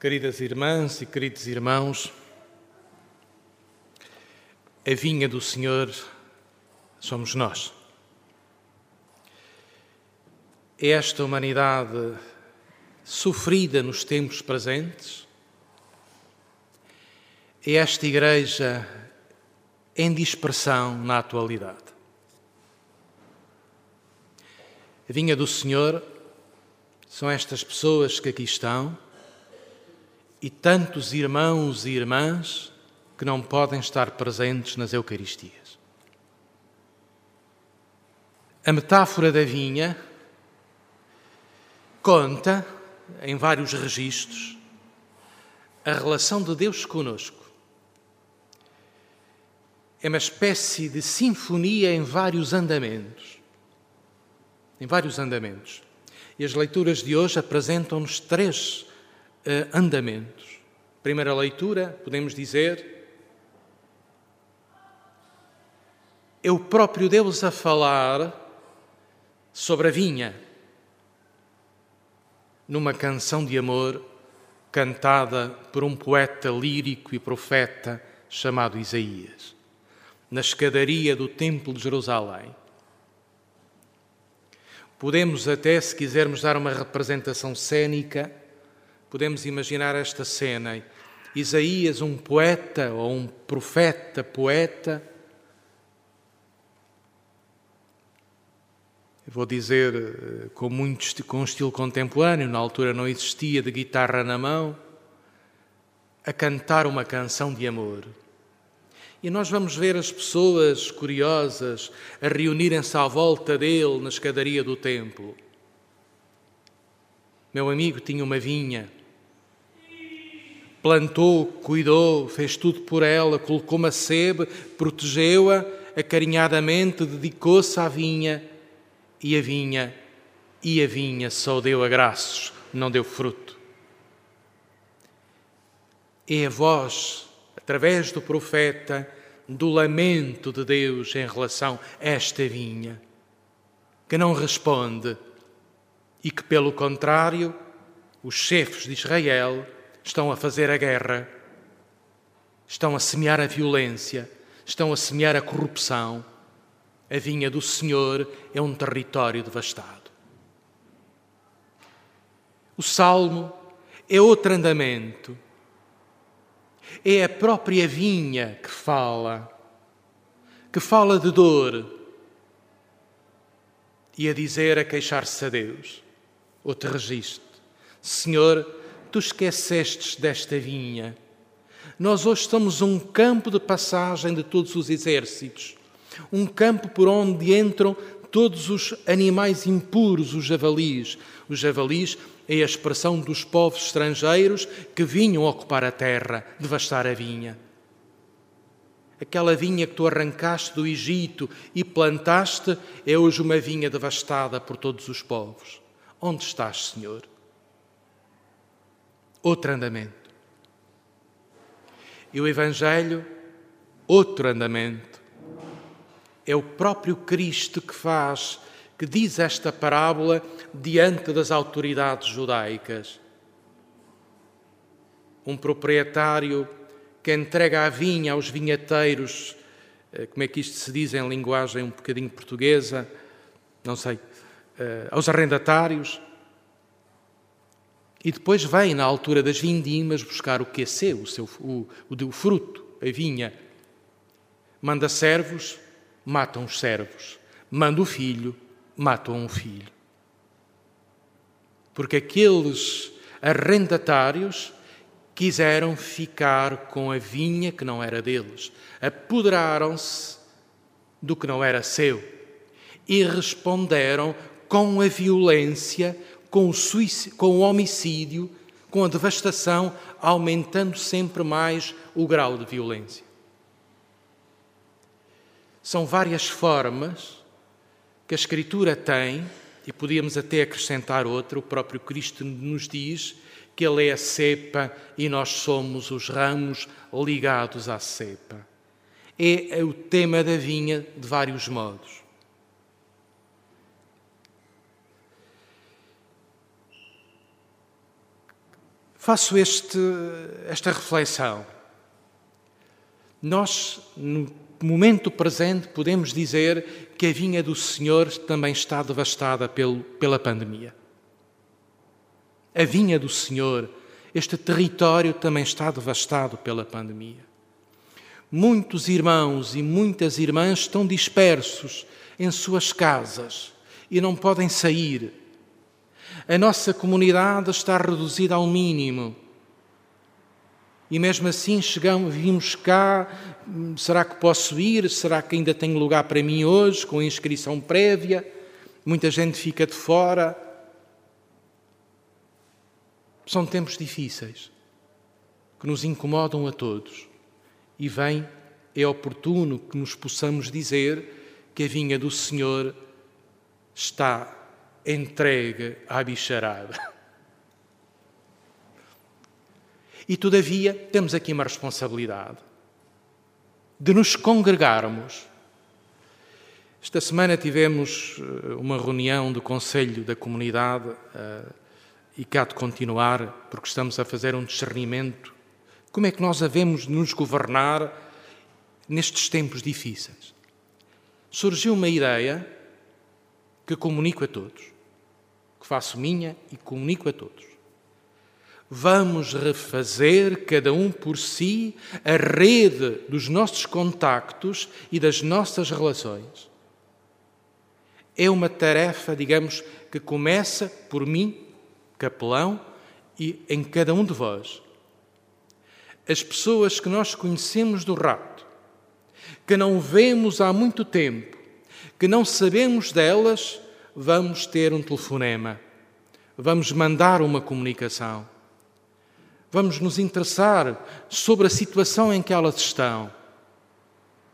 Queridas irmãs e queridos irmãos, a vinha do Senhor somos nós. Esta humanidade sofrida nos tempos presentes, é esta Igreja em dispersão na atualidade. A vinha do Senhor são estas pessoas que aqui estão e tantos irmãos e irmãs que não podem estar presentes nas Eucaristias. A metáfora da vinha conta, em vários registros, a relação de Deus conosco. É uma espécie de sinfonia em vários andamentos. Em vários andamentos. E as leituras de hoje apresentam-nos três andamentos. Primeira leitura, podemos dizer, é o próprio Deus a falar sobre a vinha, numa canção de amor cantada por um poeta lírico e profeta chamado Isaías, na escadaria do Templo de Jerusalém. Podemos até, se quisermos dar uma representação cênica, podemos imaginar esta cena. Isaías, um poeta ou um profeta poeta, vou dizer eh, com, muito, com um estilo contemporâneo, na altura não existia de guitarra na mão, a cantar uma canção de amor. E nós vamos ver as pessoas curiosas a reunirem-se à volta dele na escadaria do templo. Meu amigo tinha uma vinha, plantou, cuidou, fez tudo por ela, colocou uma sebe, protegeu-a acarinhadamente, dedicou-se à vinha e a vinha, e a vinha só deu agraços, não deu fruto. É a voz, através do profeta, do lamento de Deus em relação a esta vinha, que não responde e que, pelo contrário, os chefes de Israel estão a fazer a guerra, estão a semear a violência, estão a semear a corrupção, a vinha do Senhor é um território devastado. O salmo é outro andamento. É a própria vinha que fala, que fala de dor e a dizer, a queixar-se a Deus. Outro registro. Senhor, tu esquecestes desta vinha. Nós hoje estamos um campo de passagem de todos os exércitos um campo por onde entram todos os animais impuros, os javalis. Os javalis é a expressão dos povos estrangeiros que vinham ocupar a terra, devastar a vinha. Aquela vinha que tu arrancaste do Egito e plantaste é hoje uma vinha devastada por todos os povos. Onde estás, Senhor? Outro andamento. E o Evangelho, outro andamento é o próprio Cristo que faz, que diz esta parábola diante das autoridades judaicas. Um proprietário que entrega a vinha aos vinheteiros, eh, como é que isto se diz em linguagem um bocadinho portuguesa, não sei, eh, aos arrendatários, e depois vem, na altura das vindimas, buscar o que é seu, o, seu, o, o fruto, a vinha. Manda servos matam os servos. Manda o filho, matam um filho. Porque aqueles arrendatários quiseram ficar com a vinha que não era deles, apoderaram-se do que não era seu e responderam com a violência, com o, com o homicídio, com a devastação, aumentando sempre mais o grau de violência. São várias formas que a Escritura tem, e podíamos até acrescentar outra, o próprio Cristo nos diz que Ele é a cepa e nós somos os ramos ligados à cepa. É o tema da vinha de vários modos. Faço este, esta reflexão. Nós, no momento presente, podemos dizer que a vinha do Senhor também está devastada pelo, pela pandemia. A vinha do Senhor, este território também está devastado pela pandemia. Muitos irmãos e muitas irmãs estão dispersos em suas casas e não podem sair. A nossa comunidade está reduzida ao mínimo. E mesmo assim chegamos, vimos cá, será que posso ir? Será que ainda tenho lugar para mim hoje, com inscrição prévia? Muita gente fica de fora. São tempos difíceis que nos incomodam a todos. E vem, é oportuno que nos possamos dizer que a vinha do Senhor está entregue à bicharada. E todavia temos aqui uma responsabilidade de nos congregarmos. Esta semana tivemos eh, uma reunião do Conselho da Comunidade uh, e cá de continuar, porque estamos a fazer um discernimento. Como é que nós havemos de nos governar nestes tempos difíceis? Surgiu uma ideia que comunico a todos, que faço minha e comunico a todos. Vamos refazer, cada um por si, a rede dos nossos contactos e das nossas relações. É uma tarefa, digamos, que começa por mim, capelão, e em cada um de vós. As pessoas que nós conhecemos do rato, que não vemos há muito tempo, que não sabemos delas, vamos ter um telefonema, vamos mandar uma comunicação, vamos nos interessar sobre a situação em que elas estão.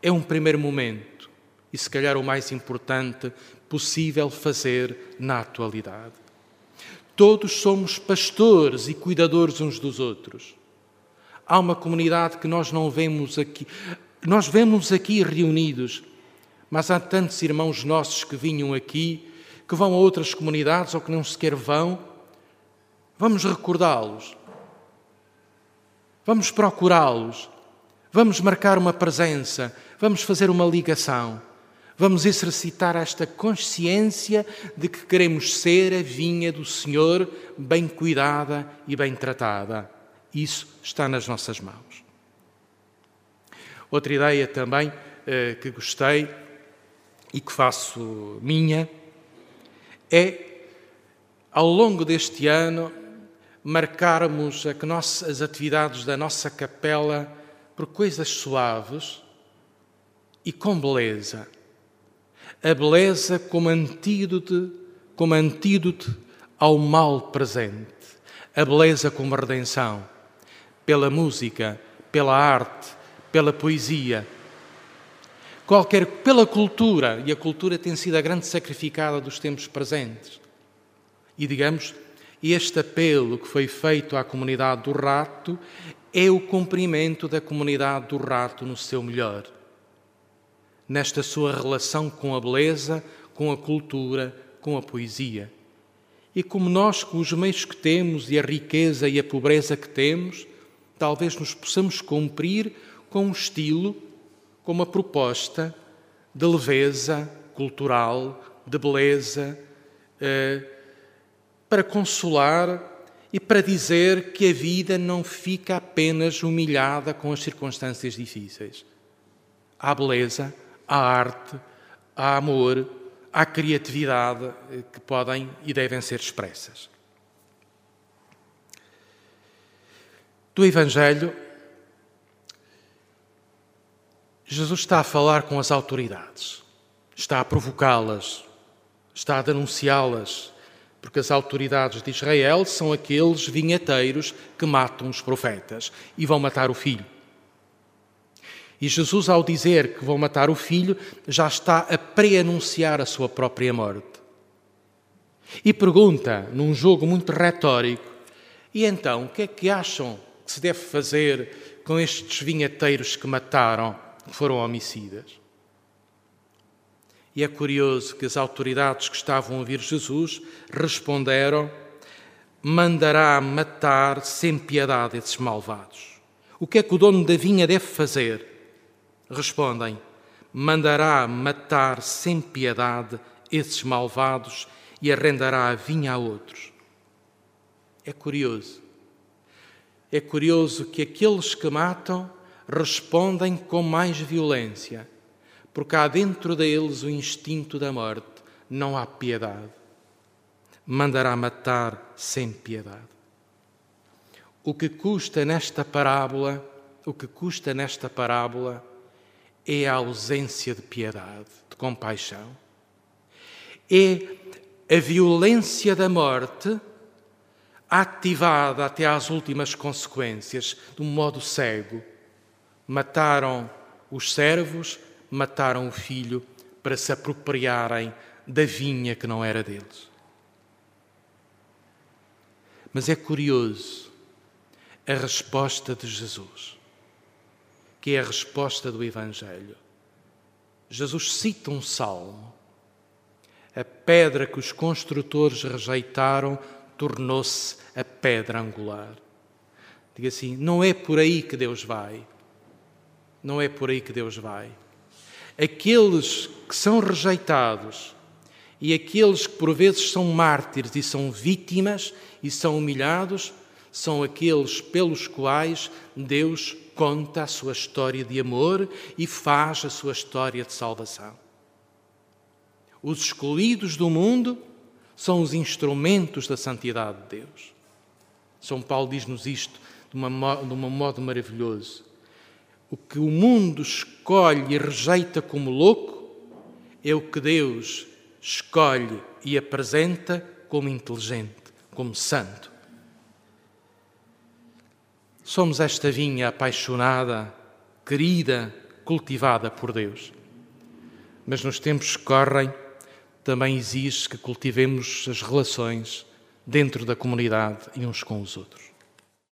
É um primeiro momento e, se calhar, o mais importante possível fazer na atualidade. Todos somos pastores e cuidadores uns dos outros. Há uma comunidade que nós não vemos aqui. Nós vemos aqui reunidos mas há tantos irmãos nossos que vinham aqui, que vão a outras comunidades ou que não sequer vão. Vamos recordá-los. Vamos procurá-los. Vamos marcar uma presença. Vamos fazer uma ligação. Vamos exercitar esta consciência de que queremos ser a vinha do Senhor bem cuidada e bem tratada. Isso está nas nossas mãos. Outra ideia também eh, que gostei e que faço minha é, ao longo deste ano, marcarmos as atividades da nossa capela por coisas suaves e com beleza. A beleza como antídoto, como antídoto ao mal presente. A beleza como redenção. Pela música, pela arte, pela poesia qualquer pela cultura, e a cultura tem sido a grande sacrificada dos tempos presentes. E digamos, este apelo que foi feito à comunidade do rato é o cumprimento da comunidade do rato no seu melhor. Nesta sua relação com a beleza, com a cultura, com a poesia. E como nós, com os meios que temos e a riqueza e a pobreza que temos, talvez nos possamos cumprir com um estilo com uma proposta de leveza cultural, de beleza, eh, para consolar e para dizer que a vida não fica apenas humilhada com as circunstâncias difíceis. Há beleza, há arte, há amor, há criatividade eh, que podem e devem ser expressas. Do Evangelho Jesus está a falar com as autoridades, está a provocá-las, está a denunciá-las, porque as autoridades de Israel são aqueles vinheteiros que matam os profetas e vão matar o filho. E Jesus, ao dizer que vão matar o filho, já está a preanunciar a sua própria morte. E pergunta, num jogo muito retórico: e então, o que é que acham que se deve fazer com estes vinheteiros que mataram foram homicidas. E é curioso que as autoridades que estavam a ouvir Jesus responderam: mandará matar sem piedade esses malvados. O que é que o dono da vinha deve fazer? Respondem: mandará matar sem piedade esses malvados e arrendará a vinha a outros. É curioso. É curioso que aqueles que matam respondem com mais violência, porque há dentro deles o instinto da morte, não há piedade. Mandará matar sem piedade. O que custa nesta parábola, o que custa nesta parábola é a ausência de piedade, de compaixão. É a violência da morte ativada até às últimas consequências, de um modo cego. Mataram os servos, mataram o filho para se apropriarem da vinha que não era deles. Mas é curioso a resposta de Jesus, que é a resposta do Evangelho. Jesus cita um salmo. A pedra que os construtores rejeitaram tornou-se a pedra angular. Diga assim: não é por aí que Deus vai. Não é por aí que Deus vai. Aqueles que são rejeitados e aqueles que por vezes são mártires e são vítimas e são humilhados, são aqueles pelos quais Deus conta a sua história de amor e faz a sua história de salvação. Os escolhidos do mundo são os instrumentos da santidade de Deus. São Paulo diz-nos isto de, uma, de um modo maravilhoso. O que o mundo escolhe e rejeita como louco é o que Deus escolhe e apresenta como inteligente, como santo. Somos esta vinha apaixonada, querida, cultivada por Deus. Mas nos tempos que correm, também exige que cultivemos as relações dentro da comunidade e uns com os outros.